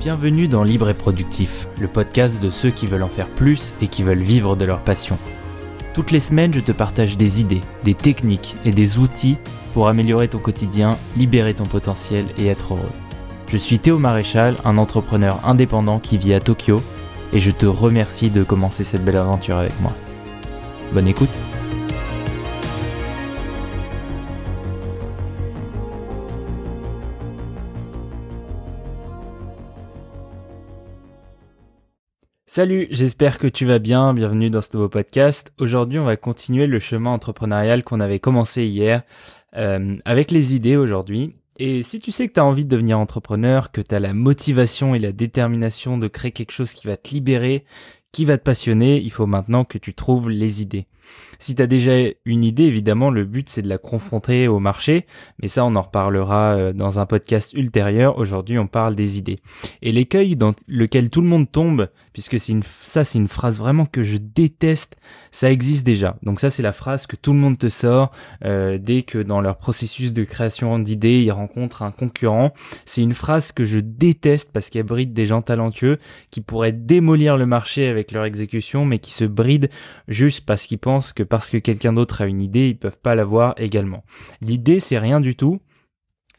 Bienvenue dans Libre et Productif, le podcast de ceux qui veulent en faire plus et qui veulent vivre de leur passion. Toutes les semaines, je te partage des idées, des techniques et des outils pour améliorer ton quotidien, libérer ton potentiel et être heureux. Je suis Théo Maréchal, un entrepreneur indépendant qui vit à Tokyo, et je te remercie de commencer cette belle aventure avec moi. Bonne écoute Salut, j'espère que tu vas bien, bienvenue dans ce nouveau podcast. Aujourd'hui on va continuer le chemin entrepreneurial qu'on avait commencé hier euh, avec les idées aujourd'hui. Et si tu sais que tu as envie de devenir entrepreneur, que tu as la motivation et la détermination de créer quelque chose qui va te libérer, qui va te passionner, il faut maintenant que tu trouves les idées. Si tu as déjà une idée, évidemment, le but c'est de la confronter au marché, mais ça on en reparlera euh, dans un podcast ultérieur. Aujourd'hui, on parle des idées. Et l'écueil dans lequel tout le monde tombe, puisque c'est une ça c'est une phrase vraiment que je déteste, ça existe déjà. Donc ça c'est la phrase que tout le monde te sort euh, dès que dans leur processus de création d'idées, ils rencontrent un concurrent. C'est une phrase que je déteste parce qu'elle bride des gens talentueux qui pourraient démolir le marché avec leur exécution, mais qui se brident juste parce qu'ils pensent que parce que quelqu'un d'autre a une idée, ils peuvent pas l'avoir également. L'idée, c'est rien du tout.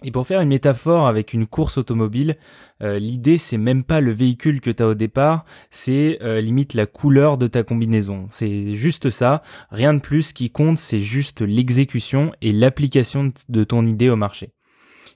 Et pour faire une métaphore avec une course automobile, euh, l'idée c'est même pas le véhicule que tu as au départ, c'est euh, limite la couleur de ta combinaison. C'est juste ça, rien de plus. Qui compte, c'est juste l'exécution et l'application de ton idée au marché.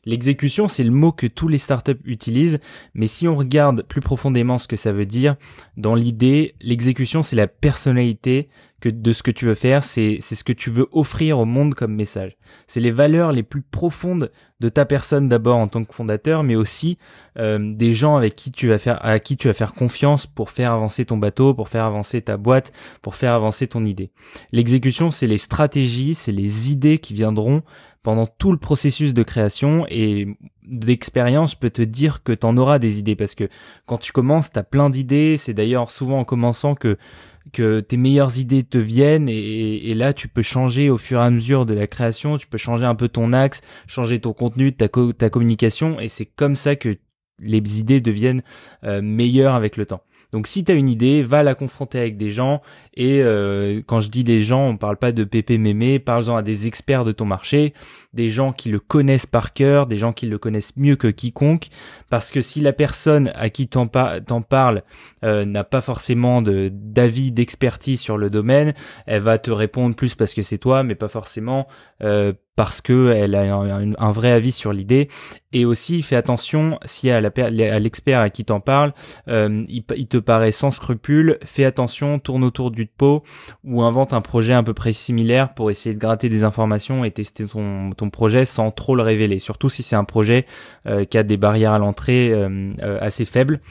L'exécution, c'est le mot que tous les startups utilisent, mais si on regarde plus profondément ce que ça veut dire, dans l'idée, l'exécution, c'est la personnalité que de ce que tu veux faire, c'est ce que tu veux offrir au monde comme message. C'est les valeurs les plus profondes de ta personne d'abord en tant que fondateur, mais aussi euh, des gens avec qui tu vas faire à qui tu vas faire confiance pour faire avancer ton bateau, pour faire avancer ta boîte, pour faire avancer ton idée. L'exécution, c'est les stratégies, c'est les idées qui viendront pendant tout le processus de création et d'expérience, je peux te dire que tu en auras des idées parce que quand tu commences, tu as plein d'idées. C'est d'ailleurs souvent en commençant que que tes meilleures idées te viennent et, là tu peux changer au fur et à mesure de la création, tu peux changer un peu ton axe, changer ton contenu, ta, ta communication et c'est comme ça que les idées deviennent euh, meilleures avec le temps. Donc si tu as une idée, va la confronter avec des gens et euh, quand je dis des gens, on parle pas de pépé mémé, parle-en à des experts de ton marché, des gens qui le connaissent par cœur, des gens qui le connaissent mieux que quiconque parce que si la personne à qui t'en parles euh, n'a pas forcément d'avis d'expertise sur le domaine, elle va te répondre plus parce que c'est toi mais pas forcément euh, parce que elle a un, vrai avis sur l'idée. Et aussi fais attention si à l'expert à qui t'en parles euh, il, te paraît sans scrupule fais attention tourne autour du pot ou invente un projet un peu près similaire pour essayer de gratter des informations et tester ton, ton projet sans trop le révéler. Surtout si c'est un projet euh, qui a des barrières à l'entrée euh, assez faibles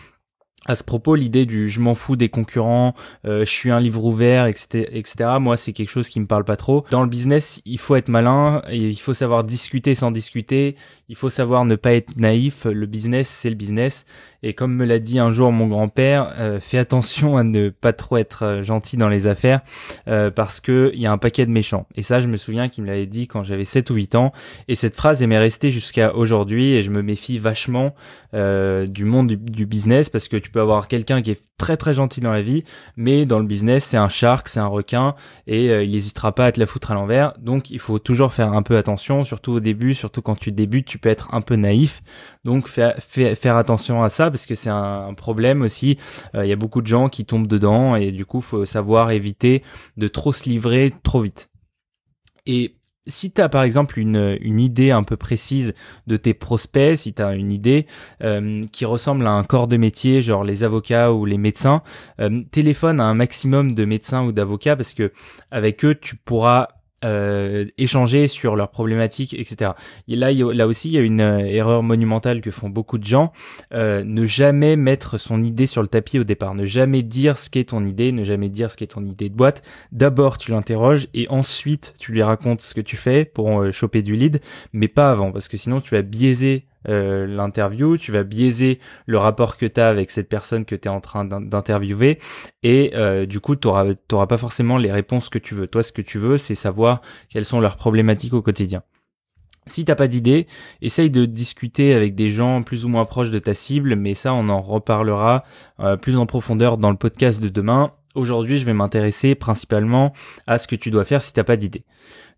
à ce propos, l'idée du je m'en fous des concurrents, euh, je suis un livre ouvert, etc., etc. Moi, c'est quelque chose qui me parle pas trop. Dans le business, il faut être malin, il faut savoir discuter sans discuter, il faut savoir ne pas être naïf. Le business, c'est le business. Et comme me l'a dit un jour mon grand-père, euh, fais attention à ne pas trop être euh, gentil dans les affaires euh, parce que il y a un paquet de méchants. Et ça, je me souviens qu'il me l'avait dit quand j'avais 7 ou 8 ans. Et cette phrase, elle m'est restée jusqu'à aujourd'hui. Et je me méfie vachement du monde du, business parce que tu peux avoir quelqu'un qui est très très gentil dans la vie, mais dans le business, c'est un shark, c'est un requin et il n'hésitera pas à te la foutre à l'envers. Donc, il faut toujours faire un peu attention, surtout au début, surtout quand tu débutes, tu peux être un peu naïf. Donc, faire attention à ça parce que c'est un, problème aussi. Euh, il y a beaucoup de gens qui tombent dedans et du coup, faut savoir éviter de trop se livrer trop vite. Et si tu as par exemple une, idée un peu précise de tes prospects, si tu as une idée euh, qui ressemble à un corps de métier, genre les avocats ou les médecins, euh, téléphone à un maximum de médecins ou d'avocats parce que avec eux tu pourras euh, échanger sur leurs problématiques, etc. Et là, là aussi, il y a une euh, erreur monumentale que font beaucoup de gens euh, ne jamais mettre son idée sur le tapis au départ, ne jamais dire ce qu'est ton idée, ne jamais dire ce qu'est ton idée de boîte. D'abord, tu l'interroges et ensuite, tu lui racontes ce que tu fais pour choper du lead, mais pas avant, parce que sinon, tu vas biaiser euh, l'interview, tu vas biaiser le rapport que tu as avec cette personne que tu es en train d'interviewer et euh, du coup tu n'auras pas forcément les réponses que tu veux. Toi ce que tu veux c'est savoir quelles sont leurs problématiques au quotidien. Si t'as pas d'idée, essaye de discuter avec des gens plus ou moins proches de ta cible, mais ça on en reparlera euh, plus en profondeur dans le podcast de demain. Aujourd'hui, je vais m'intéresser principalement à ce que tu dois faire si t'as pas d'idée.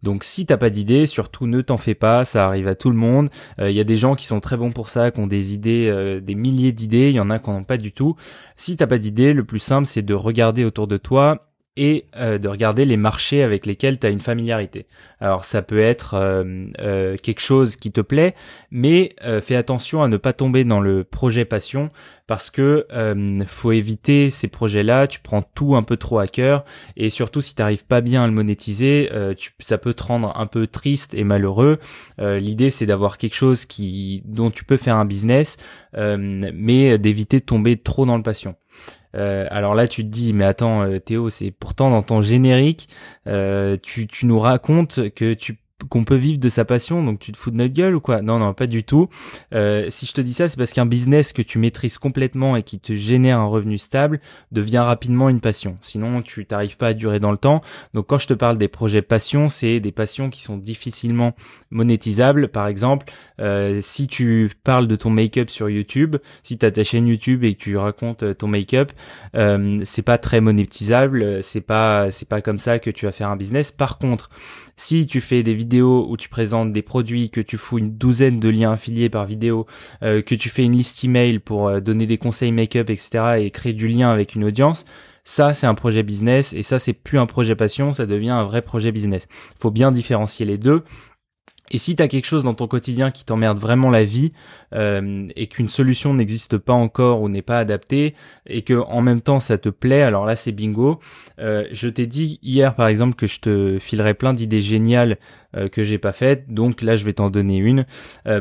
Donc si t'as pas d'idée, surtout ne t'en fais pas, ça arrive à tout le monde. Il euh, y a des gens qui sont très bons pour ça, qui ont des idées, euh, des milliers d'idées, il y en a qui n'en ont pas du tout. Si t'as pas d'idée, le plus simple c'est de regarder autour de toi et euh, de regarder les marchés avec lesquels tu as une familiarité. Alors ça peut être euh, euh, quelque chose qui te plaît, mais fais attention à ne pas tomber dans le projet passion parce que faut éviter ces projets-là, tu prends tout un peu trop à cœur et surtout si tu n'arrives pas bien à le monétiser, tu, ça peut te rendre un peu triste et malheureux. L'idée c'est d'avoir quelque chose qui dont tu peux faire un business, mais d'éviter de tomber trop dans le passion. Euh, alors là, tu te dis, mais attends, euh, Théo, c'est pourtant dans ton générique, euh, tu, tu nous racontes que tu qu'on peut vivre de sa passion, donc tu te fous de notre gueule ou quoi? Non, non, pas du tout. Euh, si je te dis ça, c'est parce qu'un business que tu maîtrises complètement et qui te génère un revenu stable devient rapidement une passion. Sinon, tu t'arrives pas à durer dans le temps. Donc, quand je te parle des projets passion, c'est des passions qui sont difficilement monétisables. Par exemple, euh, si tu parles de ton make-up sur YouTube, si tu as ta chaîne YouTube et que tu racontes euh, ton make-up, euh, c'est pas très monétisable. C'est pas, c'est pas comme ça que tu vas faire un business. Par contre, si tu fais des vidéos où tu présentes des produits, que tu fous une douzaine de liens affiliés par vidéo, euh, que tu fais une liste email pour euh, donner des conseils make-up, etc. et créer du lien avec une audience, ça c'est un projet business et ça c'est plus un projet passion, ça devient un vrai projet business. Faut bien différencier les deux et si tu as quelque chose dans ton quotidien qui t'emmerde vraiment la vie euh, et qu'une solution n'existe pas encore ou n'est pas adaptée et que en même temps ça te plaît, alors là c'est bingo. Euh, je t'ai dit hier par exemple que je te filerais plein d'idées géniales euh, que j'ai pas faites, donc là je vais t'en donner une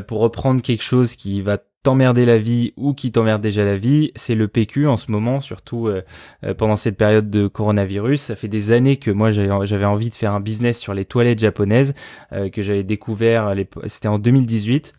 pour reprendre quelque chose qui va t'emmerder la vie ou qui t'emmerde déjà la vie, c'est le PQ en ce moment, surtout euh, euh, pendant cette période de coronavirus. Ça fait des années que moi j'avais envie de faire un business sur les toilettes japonaises euh, que j'avais découvert, c'était en 2018.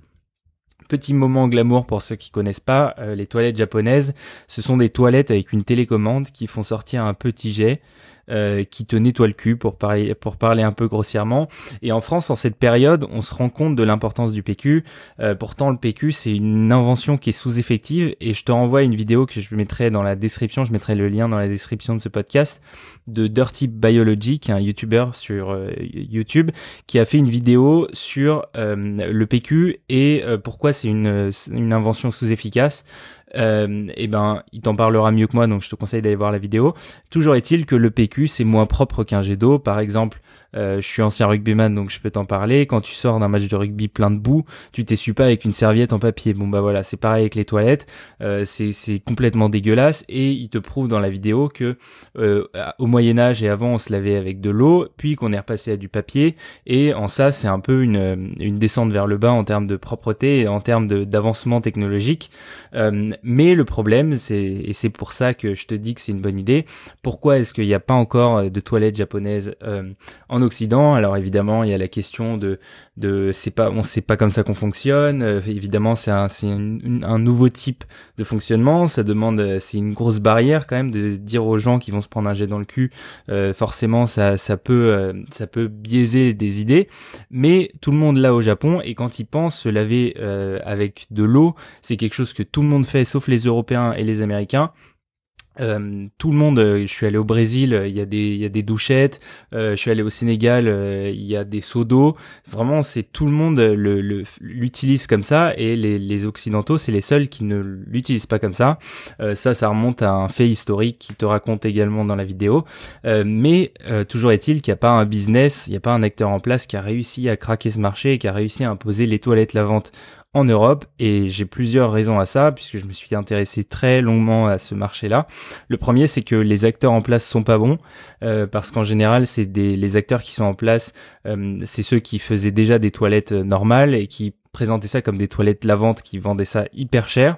Petit moment glamour pour ceux qui connaissent pas, les toilettes japonaises, ce sont des toilettes avec une télécommande qui font sortir un petit jet euh, qui te nettoie le cul pour parler pour parler un peu grossièrement. Et en France, en cette période, on se rend compte de l'importance du PQ. Euh, pourtant, le PQ c'est une invention qui est sous-effective. Et je te renvoie une vidéo que je mettrai dans la description. Je mettrai le lien dans la description de ce podcast de Dirty Biology, qui est un YouTuber sur euh, YouTube, qui a fait une vidéo sur le PQ et pourquoi c'est une, une invention sous-efficace euh, et eh ben il t'en parlera mieux que moi, donc je te conseille d'aller voir la vidéo. Toujours est-il que le PQ c'est moins propre qu'un jet d'eau. Par exemple, je suis ancien rugbyman donc je peux t'en parler. Quand tu sors d'un match de rugby plein de boue, tu t'essuies pas avec une serviette en papier. Bon bah voilà, c'est pareil avec les toilettes. Euh, c'est complètement dégueulasse et il te prouve dans la vidéo que euh, au Moyen Âge et avant on se lavait avec de l'eau, puis qu'on est repassé à du papier et en ça c'est un peu une, une descente vers le bas en termes de propreté et en termes d'avancement technologique. Euh, mais le problème c'est et c'est pour ça que je te dis que c'est une bonne idée. Pourquoi est-ce qu'il n'y a pas encore de toilettes japonaises en Occident. Alors évidemment, il y a la question de de c'est pas on sait pas comme ça qu'on fonctionne. Euh, évidemment, c'est un c'est un, nouveau type de fonctionnement. Ça demande euh, c'est une grosse barrière quand même de dire aux gens qui vont se prendre un jet dans le cul. Euh, forcément, ça ça peut ça peut biaiser des idées. Mais tout le monde là au Japon et quand ils pensent se laver avec de l'eau, c'est quelque chose que tout le monde fait sauf les Européens et les Américains. Euh, tout le monde, euh, je suis allé au Brésil, euh, il y a des y a des douchettes, je suis allé au Sénégal, il y a des seaux d'eau. Vraiment, c'est tout le monde le l'utilise comme ça et les, les occidentaux, c'est les seuls qui ne l'utilisent pas comme ça. ça, ça remonte à un fait historique qui te raconte également dans la vidéo. mais toujours est-il qu'il n'y a pas un business, il n'y a pas un acteur en place qui a réussi à craquer ce marché et qui a réussi à imposer les toilettes lavantes en Europe et j'ai plusieurs raisons à ça puisque je me suis intéressé très longuement à ce marché-là. Le premier c'est que les acteurs en place sont pas bons euh, parce qu'en général c'est des les acteurs qui sont en place euh, c'est ceux qui faisaient déjà des toilettes euh, normales et qui présentaient ça comme des toilettes lavantes qui vendaient ça hyper cher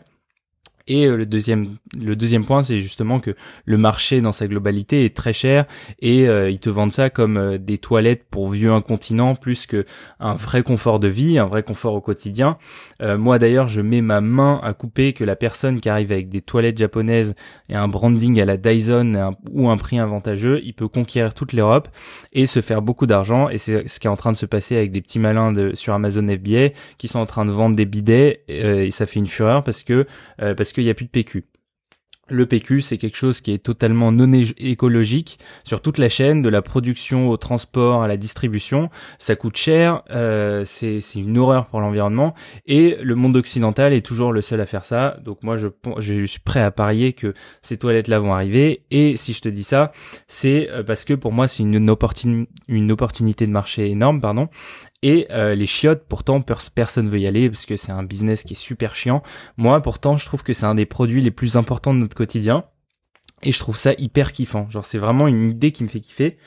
Et euh, le deuxième, le deuxième point, c'est justement que le marché dans sa globalité est très cher et euh, ils te vendent ça comme euh, des toilettes pour vieux incontinents plus que un vrai confort de vie, un vrai confort au quotidien. moi d'ailleurs, je mets ma main à couper que la personne qui arrive avec des toilettes japonaises et un branding à la Dyson ou un prix avantageux, il peut conquérir toute l'Europe et se faire beaucoup d'argent. Et c'est ce qui est en train de se passer avec des petits malins de, sur Amazon FBA qui sont en train de vendre des bidets et ça fait une fureur parce que parce que qu'il n'y a plus de PQ. Le PQ, c'est quelque chose qui est totalement non écologique sur toute la chaîne, de la production au transport à la distribution. Ça coûte cher, euh, c'est une horreur pour l'environnement. Et le monde occidental est toujours le seul à faire ça. Donc moi, je, je suis prêt à parier que ces toilettes-là vont arriver. Et si je te dis ça, c'est euh, parce que pour moi, c'est une, une opportunité de marché énorme, pardon. Et euh, les chiottes, pourtant, personne veut y aller parce que c'est un business qui est super chiant. Moi, pourtant, je trouve que c'est un des produits les plus importants de notre quotidien. Et je trouve ça hyper kiffant. Genre, c'est vraiment une idée qui me fait kiffer.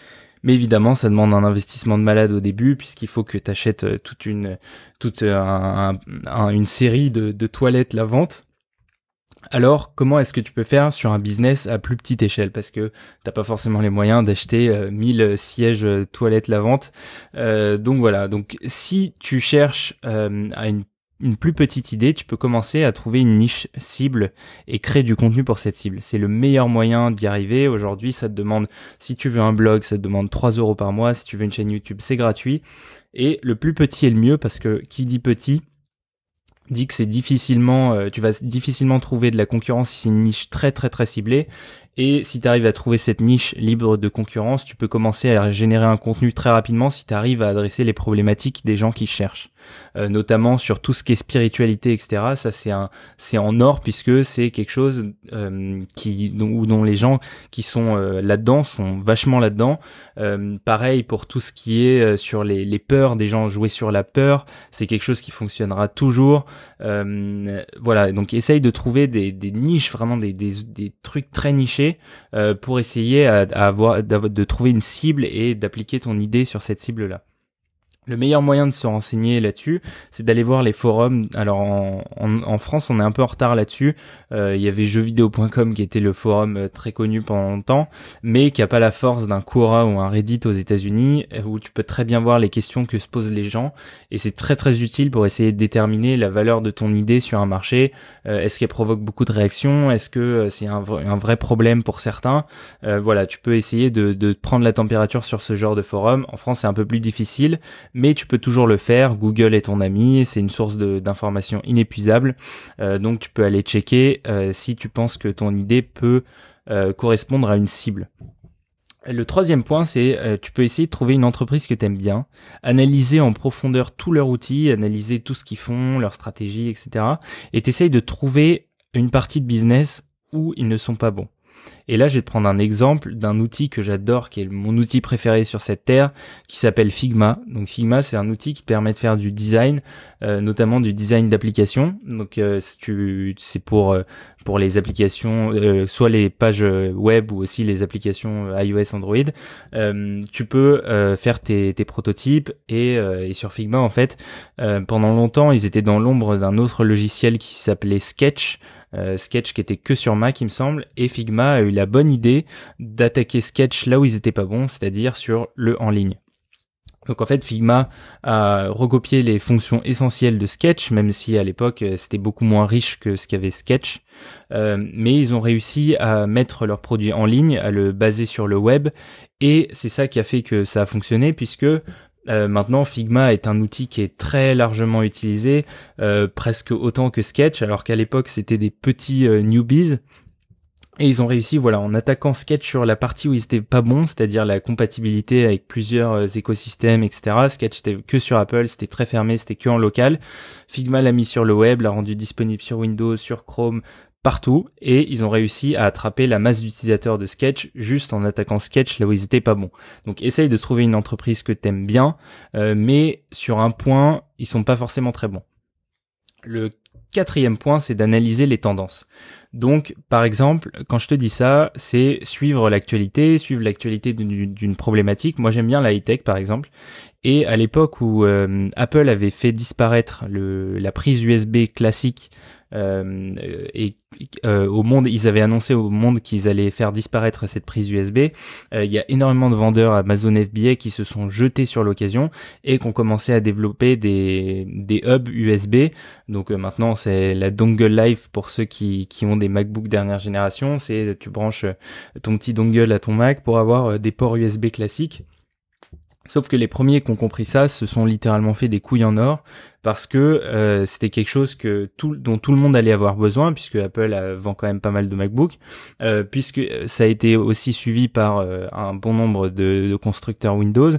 Mais évidemment, ça demande un investissement de malade au début, puisqu'il faut que tu achètes euh, toute une toute une série de, de toilettes la vente. Alors, comment est-ce que tu peux faire sur un business à plus petite échelle? Parce que t'as pas forcément les moyens d'acheter 1000 euh, sièges euh, toilettes la vente. Euh, donc voilà. Donc, si tu cherches à une, une, plus petite idée, tu peux commencer à trouver une niche cible et créer du contenu pour cette cible. C'est le meilleur moyen d'y arriver. Aujourd'hui, ça te demande, si tu veux un blog, ça te demande 3 euros par mois. Si tu veux une chaîne YouTube, c'est gratuit. Et le plus petit est le mieux parce que qui dit petit dit que c'est difficilement, euh, tu vas difficilement trouver de la concurrence si c'est une niche très très très ciblée. Et si tu arrives à trouver cette niche libre de concurrence, tu peux commencer à générer un contenu très rapidement si tu arrives à adresser les problématiques des gens qui cherchent. Euh, notamment sur tout ce qui est spiritualité, etc. Ça c'est un, c'est en or puisque c'est quelque chose euh, qui, dont, les gens qui sont euh, là-dedans sont vachement là-dedans. pareil pour tout ce qui est sur les, peurs des gens jouer sur la peur, c'est quelque chose qui fonctionnera toujours. voilà, donc essaye de trouver des, niches vraiment des, trucs très nichés pour essayer à, à avoir de trouver une cible et d'appliquer ton idée sur cette cible là. Le meilleur moyen de se renseigner là-dessus, c'est d'aller voir les forums. Alors en, France, on est un peu en retard là-dessus. Euh, il y avait jeuxvideo.com qui était le forum euh, très connu pendant longtemps, mais qui a pas la force d'un Quora ou un Reddit aux États-Unis, euh, où tu peux très bien voir les questions que se posent les gens. Et c'est très très utile pour essayer de déterminer la valeur de ton idée sur un marché. Est-ce qu'elle provoque beaucoup de réactions? Est-ce que c'est un, un, vrai problème pour certains? Voilà, tu peux essayer de, de prendre la température sur ce genre de forum. En France, c'est un peu plus difficile mais tu peux toujours le faire. Google est ton ami, c'est une source d'informations inépuisable, euh, donc tu peux aller checker euh, si tu penses que ton idée peut euh, correspondre à une cible. Le troisième point, c'est tu peux essayer de trouver une entreprise que tu aimes bien, analyser en profondeur tous leurs outils, analyser tout ce qu'ils font, leur stratégie, etc. Et t'essayes de trouver une partie de business où ils ne sont pas bons. Et là, je vais te prendre un exemple d'un outil que j'adore, qui est mon outil préféré sur cette terre, qui s'appelle Figma. Donc Figma, c'est un outil qui te permet de faire du design, euh, notamment du design d'applications. Donc euh, c'est pour euh, pour les applications, soit les pages web ou aussi les applications iOS, Android. tu peux faire tes, tes prototypes et, sur Figma, en fait, pendant longtemps, ils étaient dans l'ombre d'un autre logiciel qui s'appelait Sketch. Euh, Sketch qui était que sur Mac il me semble, et Figma a eu la bonne idée d'attaquer Sketch là où ils étaient pas bons, c'est-à-dire sur le en ligne. Donc en fait, Figma a recopié les fonctions essentielles de Sketch, même si à l'époque euh, c'était beaucoup moins riche que ce qu'avait Sketch. Euh, mais ils ont réussi à mettre leur produit en ligne, à le baser sur le web, et c'est ça qui a fait que ça a fonctionné, puisque euh, maintenant, Figma est un outil qui est très largement utilisé, euh, presque autant que Sketch, alors qu'à l'époque c'était des petits euh, newbies. Et ils ont réussi, voilà, en attaquant Sketch sur la partie où ils étaient pas bons, c'est-à-dire la compatibilité avec plusieurs écosystèmes, etc. Sketch c'était que sur Apple, c'était très fermé, c'était que en local. Figma l'a mis sur le web, l'a rendu disponible sur Windows, sur Chrome, partout et ils ont réussi à attraper la masse d'utilisateurs de Sketch juste en attaquant Sketch là où ils étaient pas bons. Donc essaye de trouver une entreprise que t'aimes bien, euh, mais sur un point, ils sont pas forcément très bons. Le quatrième point, c'est d'analyser les tendances. Donc, par exemple, quand je te dis ça, c'est suivre l'actualité, suivre l'actualité d'une problématique. Moi, j'aime bien la high-tech, par exemple. Et à l'époque où Apple avait fait disparaître le, la prise USB classique euh, et euh, au monde, ils avaient annoncé au monde qu'ils allaient faire disparaître cette prise USB. Euh, il y a énormément de vendeurs Amazon FBA qui se sont jetés sur l'occasion et qui ont commencé à développer des, des hubs USB. Donc maintenant, c'est la dongle life pour ceux qui, qui ont des MacBook dernière génération. C'est tu branches ton petit dongle à ton Mac pour avoir des ports USB classiques. Sauf que les premiers qui ont compris ça se sont littéralement fait des couilles en or parce que euh, c'était quelque chose que tout, dont tout le monde allait avoir besoin puisque Apple vend quand même pas mal de MacBook, euh, puisque ça a été aussi suivi par euh, un bon nombre de constructeurs Windows.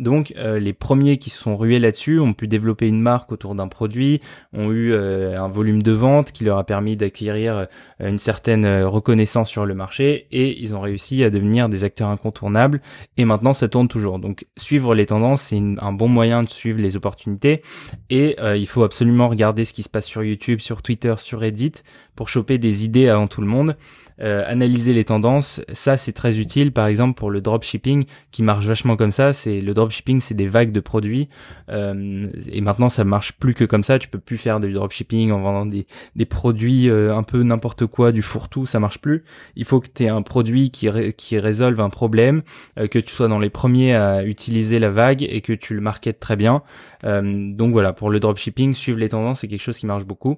Donc euh, les premiers qui se sont rués là-dessus ont pu développer une marque autour d'un produit, ont eu euh, un volume de vente qui leur a permis d'acquérir euh, une certaine reconnaissance sur le marché et ils ont réussi à devenir des acteurs incontournables et maintenant ça tourne toujours. Donc suivre les tendances c'est un bon moyen de suivre les opportunités et il faut absolument regarder ce qui se passe sur YouTube, sur Twitter, sur Reddit pour choper des idées avant tout le monde. Euh, analyser les tendances, ça c'est très utile par exemple pour le dropshipping qui marche vachement comme ça. C'est le dropshipping, c'est des vagues de produits euh, et maintenant ça marche plus que comme ça. Tu peux plus faire du dropshipping en vendant des, des produits euh, un peu n'importe quoi, du fourre-tout, ça marche plus. Il faut que tu aies un produit qui, qui résolve un problème, que tu sois dans les premiers à utiliser la vague et que tu le marketes très bien. donc voilà, pour le dropshipping, suivre les tendances c'est quelque chose qui marche beaucoup.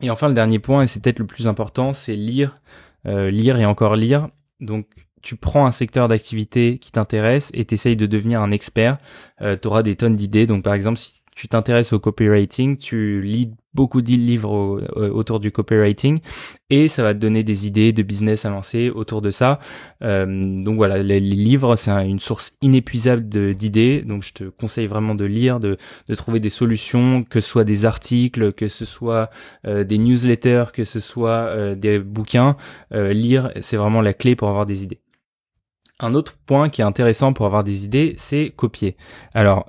Et enfin, le dernier point, et c'est peut-être le plus important, c'est lire, euh, lire et encore lire. Donc, tu prends un secteur d'activité qui t'intéresse et t'essayes de devenir un expert. Euh, tu auras des tonnes d'idées. Donc, par exemple, si tu t'intéresses au copywriting, tu lis beaucoup de livres euh, autour du copywriting et ça va te donner des idées de business à lancer autour de ça. Euh, donc voilà, les, livres, c'est une source inépuisable d'idées. Donc je te conseille vraiment de lire, de, trouver des solutions, que ce soit des articles, que ce soit euh, des newsletters, que ce soit des bouquins. lire, c'est vraiment la clé pour avoir des idées. Un autre point qui est intéressant pour avoir des idées, c'est copier. Alors,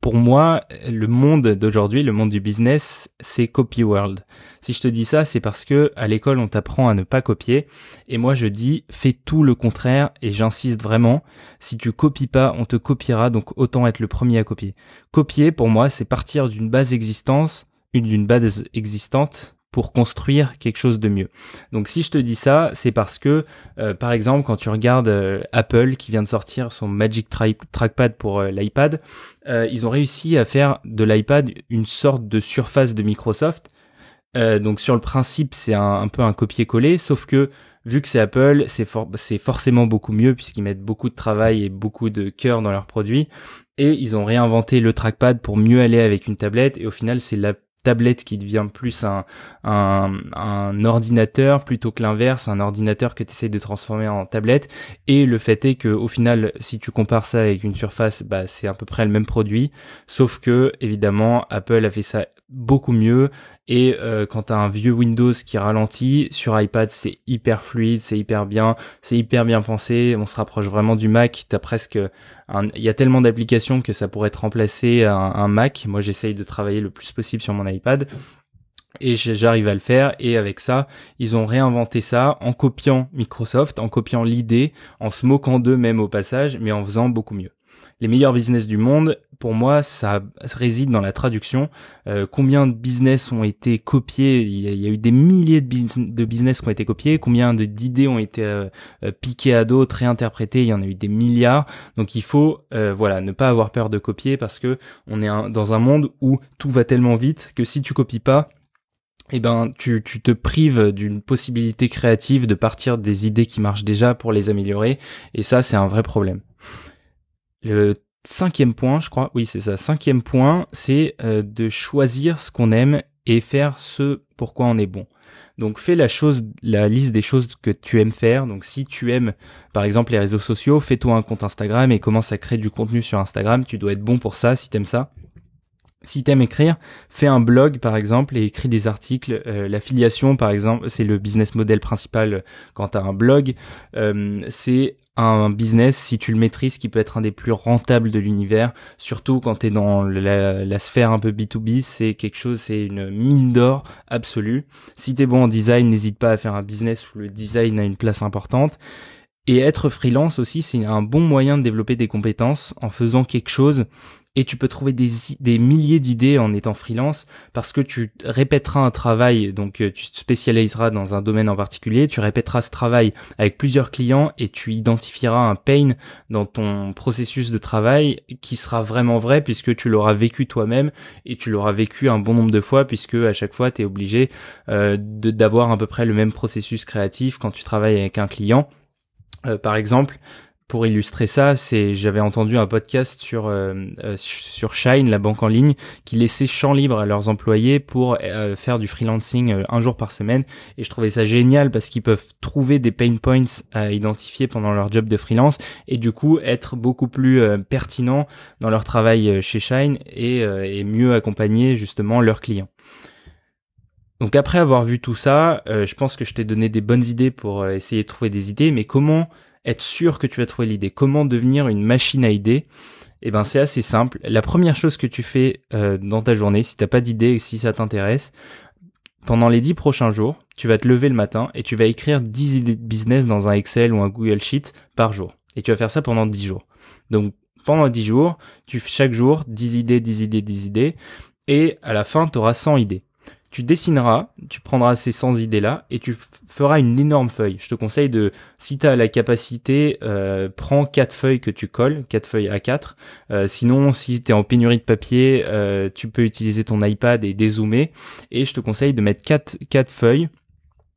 pour moi, le monde d'aujourd'hui, le monde du business, c'est copy world. Si je te dis ça, c'est parce que à l'école, on t'apprend à ne pas copier. Et moi, je dis, fais tout le contraire. Et j'insiste vraiment, si tu copies pas, on te copiera. Donc, autant être le premier à copier. Copier, pour moi, c'est partir d'une base existence, une d'une base existante pour construire quelque chose de mieux. Donc si je te dis ça, c'est parce que euh, par exemple quand tu regardes euh, Apple qui vient de sortir son Magic Trackpad pour euh, l'iPad, ils ont réussi à faire de l'iPad une sorte de surface de Microsoft. donc sur le principe c'est un, peu un copier-coller, sauf que vu que c'est Apple, c'est forcément beaucoup mieux puisqu'ils mettent beaucoup de travail et beaucoup de cœur dans leurs produits et ils ont réinventé le trackpad pour mieux aller avec une tablette et au final c'est la tablette qui devient plus un, un, un ordinateur plutôt que l'inverse, un ordinateur que tu essaies de transformer en tablette. Et le fait est que au final, si tu compares ça avec une surface, bah, c'est à peu près le même produit. Sauf que, évidemment, Apple a fait ça beaucoup mieux. Et euh, quand t'as un vieux Windows qui ralentit sur iPad c'est hyper fluide c'est hyper bien c'est hyper bien pensé. On se rapproche vraiment du Mac. T'as presque il y a tellement d'applications que ça pourrait être remplacé un, un Mac. Moi j'essaye de travailler le plus possible sur mon iPad. Et j'arrive à le faire. Et avec ça ils ont réinventé ça en copiant Microsoft en copiant l'idée en se moquant d'eux même au passage mais en faisant beaucoup mieux les meilleurs business du monde, pour moi, ça réside dans la traduction. Euh, combien de business ont été copiés? Il y, a, eu des milliers de, business qui ont été copiés. Combien d'idées ont été euh, euh, piquées à d'autres, réinterprétées? Il y en a eu des milliards. Donc il faut, voilà, ne pas avoir peur de copier parce que on est dans un monde où tout va tellement vite que si tu copies pas, eh ben, tu, tu te prives d'une possibilité créative de partir des idées qui marchent déjà pour les améliorer. Et ça, c'est un vrai problème. Le cinquième point, je crois, oui c'est ça, cinquième point, c'est euh, de choisir ce qu'on aime et faire ce pourquoi on est bon. Donc fais la chose, la liste des choses que tu aimes faire. Donc si tu aimes par exemple les réseaux sociaux, fais-toi un compte Instagram et commence à créer du contenu sur Instagram. Tu dois être bon pour ça si t'aimes ça. Si t'aimes écrire, fais un blog par exemple et écris des articles. Euh, l'affiliation par exemple, c'est le business model principal quand t'as un blog. Euh, c'est un business, si tu le maîtrises, qui peut être un des plus rentables de l'univers, surtout quand tu es dans la, sphère un peu B2B, c'est quelque chose, c'est une mine d'or absolue. Si tu es bon en design, n'hésite pas à faire un business où le design a une place importante. Et être freelance aussi, c'est un bon moyen de développer des compétences en faisant quelque chose et tu peux trouver des, des milliers d'idées en étant freelance parce que tu répéteras un travail, donc euh, tu te spécialiseras dans un domaine en particulier, tu répéteras ce travail avec plusieurs clients et tu identifieras un pain dans ton processus de travail qui sera vraiment vrai puisque tu l'auras vécu toi-même et tu l'auras vécu un bon nombre de fois puisque à chaque fois tu es obligé euh, d'avoir à peu près le même processus créatif quand tu travailles avec un client. Euh, par exemple, pour illustrer ça, c'est j'avais entendu un podcast sur euh, euh, sur Shine, la banque en ligne, qui laissait champ libre à leurs employés pour euh, faire du freelancing un jour par semaine. Et je trouvais ça génial parce qu'ils peuvent trouver des pain points à identifier pendant leur job de freelance et du coup être beaucoup plus pertinents dans leur travail chez Shine et mieux accompagner justement leurs clients. Donc après avoir vu tout ça, je pense que je t'ai donné des bonnes idées pour essayer de trouver des idées, mais comment être sûr que tu vas trouver l'idée. Comment devenir une machine à idées Eh ben c'est assez simple. La première chose que tu fais euh, dans ta journée, si t'as pas d'idée et si ça t'intéresse, pendant les dix prochains jours, tu vas te lever le matin et tu vas écrire 10 idées business dans un Excel ou un Google Sheet par jour. Et tu vas faire ça pendant 10 jours. Donc pendant 10 jours, tu fais chaque jour 10 idées, 10 idées, 10 idées. Et à la fin, tu auras 100 idées tu dessineras, tu prendras ces 100 idées-là et tu feras une énorme feuille. Je te conseille de, si tu as la capacité, euh, prends quatre feuilles que tu colles, quatre feuilles A4. Euh, sinon, si tu es en pénurie de papier, euh, tu peux utiliser ton iPad et dézoomer. Et je te conseille de mettre quatre, quatre feuilles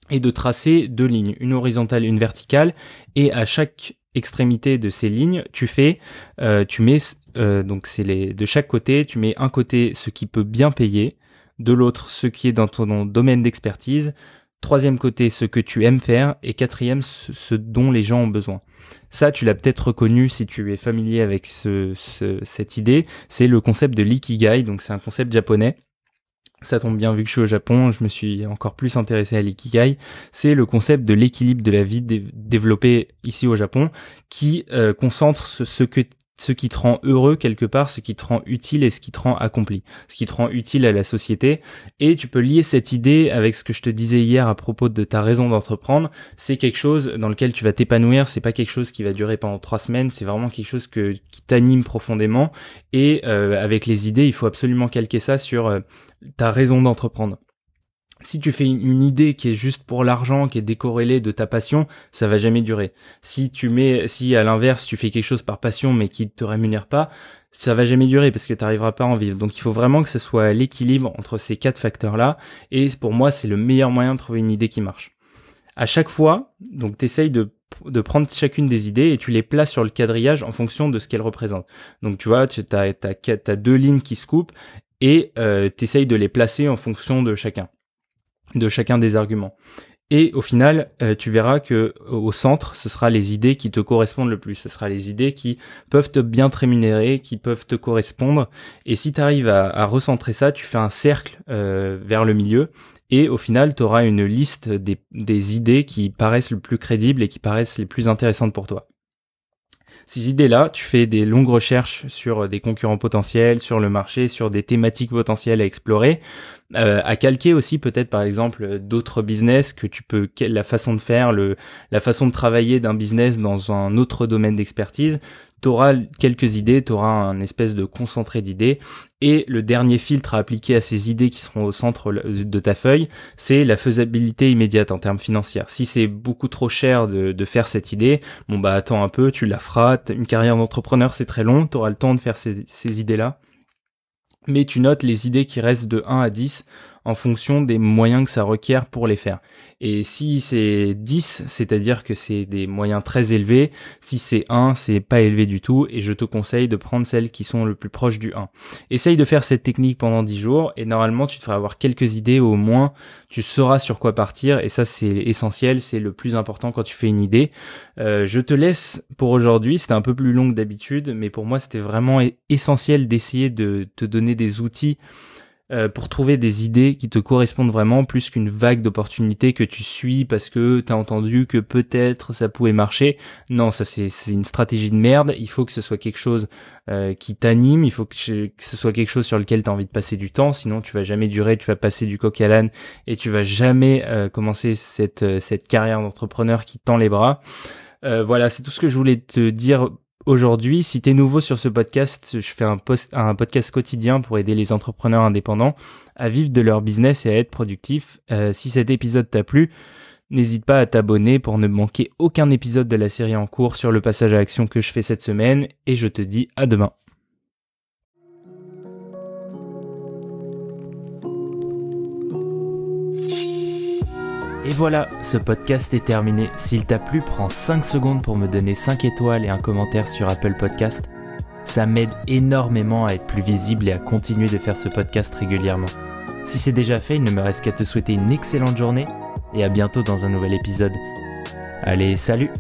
et de tracer deux lignes, une horizontale, une verticale. Et à chaque extrémité de ces lignes, tu fais, tu mets, donc c'est les, de chaque côté, tu mets un côté ce qui peut bien payer, de l'autre ce qui est dans ton domaine d'expertise, troisième côté ce que tu aimes faire et quatrième ce, dont les gens ont besoin. Ça, tu l'as peut-être reconnu si tu es familier avec ce, cette idée, c'est le concept de l'ikigai, donc c'est un concept japonais. Ça tombe bien vu que je suis au Japon, je me suis encore plus intéressé à l'ikigai. C'est le concept de l'équilibre de la vie développé ici au Japon, qui euh, concentre ce, ce que ce qui te rend heureux quelque part, ce qui te rend utile et ce qui te rend accompli, ce qui te rend utile à la société. Et tu peux lier cette idée avec ce que je te disais hier à propos de ta raison d'entreprendre. C'est quelque chose dans lequel tu vas t'épanouir. C'est pas quelque chose qui va durer pendant trois semaines. C'est vraiment quelque chose qui t'anime profondément. Et euh, avec les idées, il faut absolument calquer ça sur euh, ta raison d'entreprendre si tu fais une idée qui est juste pour l'argent, qui est décorrélée de ta passion, ça va jamais durer. Si tu mets, si à l'inverse tu fais quelque chose par passion mais qui te rémunère pas, ça va jamais durer parce que tu n'arriveras pas à en vivre. Donc il faut vraiment que ce soit l'équilibre entre ces quatre facteurs-là. Et pour moi, c'est le meilleur moyen de trouver une idée qui marche. À chaque fois, donc t'essayes de de prendre chacune des idées et tu les places sur le quadrillage en fonction de ce qu'elles représentent. Donc tu vois, tu as, as, deux lignes qui se coupent et euh, tu de les placer en fonction de chacun de chacun des arguments. Et au final, euh, tu verras que au centre, ce sera les idées qui te correspondent le plus. Ce sera les idées qui peuvent te bien te rémunérer, qui peuvent te correspondre. Et si tu arrives à, recentrer ça, tu fais un cercle euh, vers le milieu. Et au final, tu auras une liste des idées qui paraissent le plus crédibles et qui paraissent les plus intéressantes pour toi. Ces idées-là, tu fais des longues recherches sur des concurrents potentiels, sur le marché, sur des thématiques potentielles à explorer, euh, à calquer aussi peut-être par exemple d'autres business que tu peux la façon de faire, la façon de travailler d'un business dans un autre domaine d'expertise tu auras quelques idées, tu auras un espèce de concentré d'idées, et le dernier filtre à appliquer à ces idées qui seront au centre de ta feuille, c'est la faisabilité immédiate en termes financiers. Si c'est beaucoup trop cher de, faire cette idée, bon bah attends un peu, tu la feras, une carrière d'entrepreneur c'est très long, tu auras le temps de faire ces, ces idées-là, mais tu notes les idées qui restent de 1 à 10 en fonction des moyens que ça requiert pour les faire. Et si c'est 10, c'est-à-dire que c'est des moyens très élevés, si c'est 1, c'est pas élevé du tout, et je te conseille de prendre celles qui sont le plus proches du 1. Essaye de faire cette technique pendant 10 jours, et normalement tu devrais avoir quelques idées, au moins tu sauras sur quoi partir, et ça c'est essentiel, c'est le plus important quand tu fais une idée. Euh, je te laisse pour aujourd'hui, c'était un peu plus long que d'habitude, mais pour moi c'était vraiment essentiel d'essayer de te donner des outils euh, pour trouver des idées qui te correspondent vraiment plus qu'une vague d'opportunités que tu suis parce que t'as entendu que peut-être ça pouvait marcher. Non, ça c'est une stratégie de merde. Il faut que ce soit quelque chose euh, qui t'anime. Il faut que, ce soit quelque chose sur lequel t'as envie de passer du temps. Sinon, tu vas jamais durer. Tu vas passer du coq à l'âne et tu vas jamais euh, commencer cette cette carrière d'entrepreneur qui tend les bras. voilà, c'est tout ce que je voulais te dire aujourd'hui. Si t'es nouveau sur ce podcast, je fais un, post, un podcast quotidien pour aider les entrepreneurs indépendants à vivre de leur business et à être productifs. si cet épisode t'a plu, N'hésite pas à t'abonner pour ne manquer aucun épisode de la série en cours sur le passage à action que je fais cette semaine et je te dis à demain. Et voilà, ce podcast est terminé. S'il t'a plu, prends 5 secondes pour me donner 5 étoiles et un commentaire sur Apple Podcast. Ça m'aide énormément à être plus visible et à continuer de faire ce podcast régulièrement. Si c'est déjà fait, il ne me reste qu'à te souhaiter une excellente journée et à bientôt dans un nouvel épisode. Allez, salut